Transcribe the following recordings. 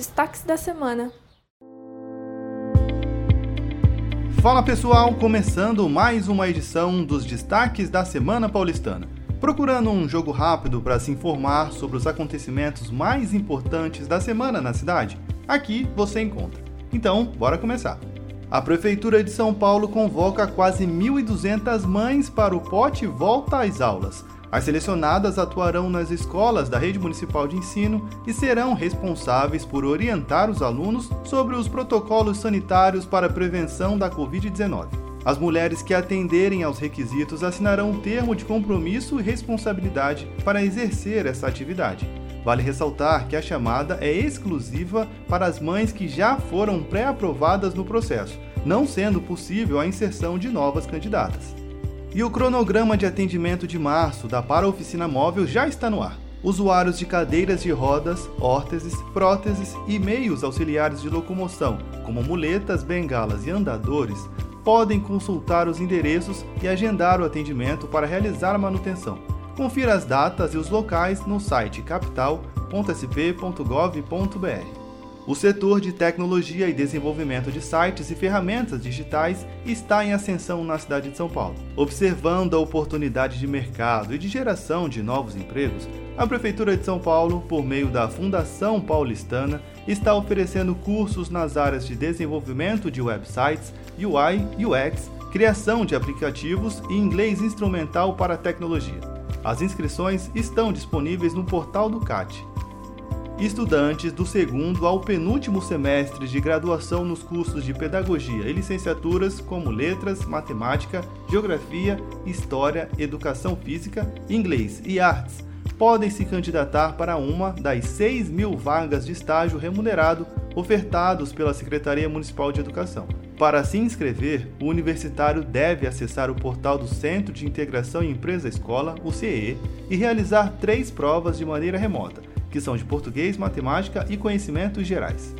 destaques da semana. Fala pessoal, começando mais uma edição dos destaques da Semana Paulistana. Procurando um jogo rápido para se informar sobre os acontecimentos mais importantes da semana na cidade? Aqui você encontra. Então, bora começar. A Prefeitura de São Paulo convoca quase 1.200 mães para o pote Volta às Aulas. As selecionadas atuarão nas escolas da rede municipal de ensino e serão responsáveis por orientar os alunos sobre os protocolos sanitários para a prevenção da Covid-19. As mulheres que atenderem aos requisitos assinarão um termo de compromisso e responsabilidade para exercer essa atividade. Vale ressaltar que a chamada é exclusiva para as mães que já foram pré-aprovadas no processo, não sendo possível a inserção de novas candidatas. E o cronograma de atendimento de março da Para-Oficina Móvel já está no ar. Usuários de cadeiras de rodas, órteses, próteses e meios auxiliares de locomoção, como muletas, bengalas e andadores, podem consultar os endereços e agendar o atendimento para realizar a manutenção. Confira as datas e os locais no site capital.sp.gov.br. O setor de tecnologia e desenvolvimento de sites e ferramentas digitais está em ascensão na cidade de São Paulo. Observando a oportunidade de mercado e de geração de novos empregos, a Prefeitura de São Paulo, por meio da Fundação Paulistana, está oferecendo cursos nas áreas de desenvolvimento de websites, UI, UX, criação de aplicativos e inglês instrumental para tecnologia. As inscrições estão disponíveis no portal do CAT estudantes do segundo ao penúltimo semestre de graduação nos cursos de pedagogia e licenciaturas como letras, matemática, geografia, história, educação física, inglês e artes podem se candidatar para uma das 6 mil vagas de estágio remunerado ofertados pela Secretaria Municipal de Educação. Para se inscrever, o universitário deve acessar o portal do Centro de Integração Empresa Escola, o CEE, e realizar três provas de maneira remota que são de português, matemática e conhecimentos gerais.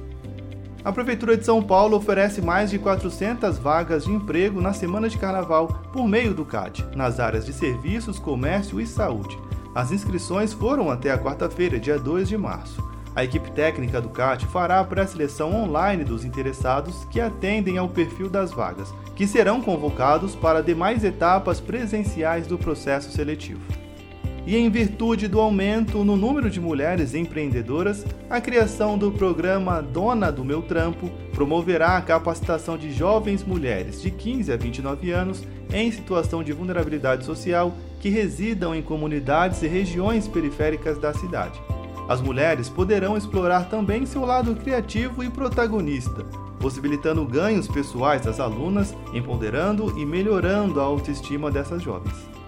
A Prefeitura de São Paulo oferece mais de 400 vagas de emprego na semana de carnaval por meio do CAD, nas áreas de serviços, comércio e saúde. As inscrições foram até a quarta-feira, dia 2 de março. A equipe técnica do CAT fará a pré-seleção online dos interessados que atendem ao perfil das vagas, que serão convocados para demais etapas presenciais do processo seletivo e, em virtude do aumento no número de mulheres empreendedoras, a criação do programa Dona do Meu Trampo promoverá a capacitação de jovens mulheres de 15 a 29 anos em situação de vulnerabilidade social que residam em comunidades e regiões periféricas da cidade. As mulheres poderão explorar também seu lado criativo e protagonista, possibilitando ganhos pessoais das alunas, empoderando e melhorando a autoestima dessas jovens.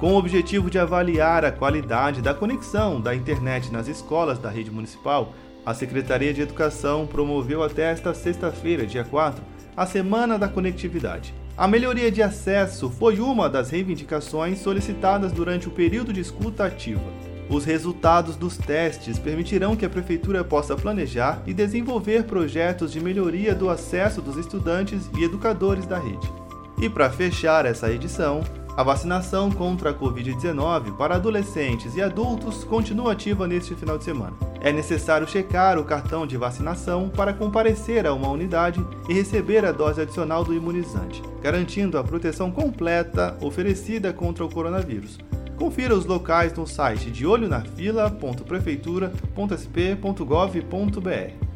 Com o objetivo de avaliar a qualidade da conexão da internet nas escolas da rede municipal, a Secretaria de Educação promoveu até esta sexta-feira, dia 4, a Semana da Conectividade. A melhoria de acesso foi uma das reivindicações solicitadas durante o período de escuta ativa. Os resultados dos testes permitirão que a Prefeitura possa planejar e desenvolver projetos de melhoria do acesso dos estudantes e educadores da rede. E para fechar essa edição, a vacinação contra a Covid-19 para adolescentes e adultos continua ativa neste final de semana. É necessário checar o cartão de vacinação para comparecer a uma unidade e receber a dose adicional do imunizante, garantindo a proteção completa oferecida contra o coronavírus. Confira os locais no site de olhonafila.prefeitura.sp.gov.br.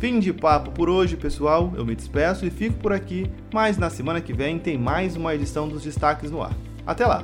Fim de papo por hoje, pessoal. Eu me despeço e fico por aqui, mas na semana que vem tem mais uma edição dos Destaques no Ar. Até lá!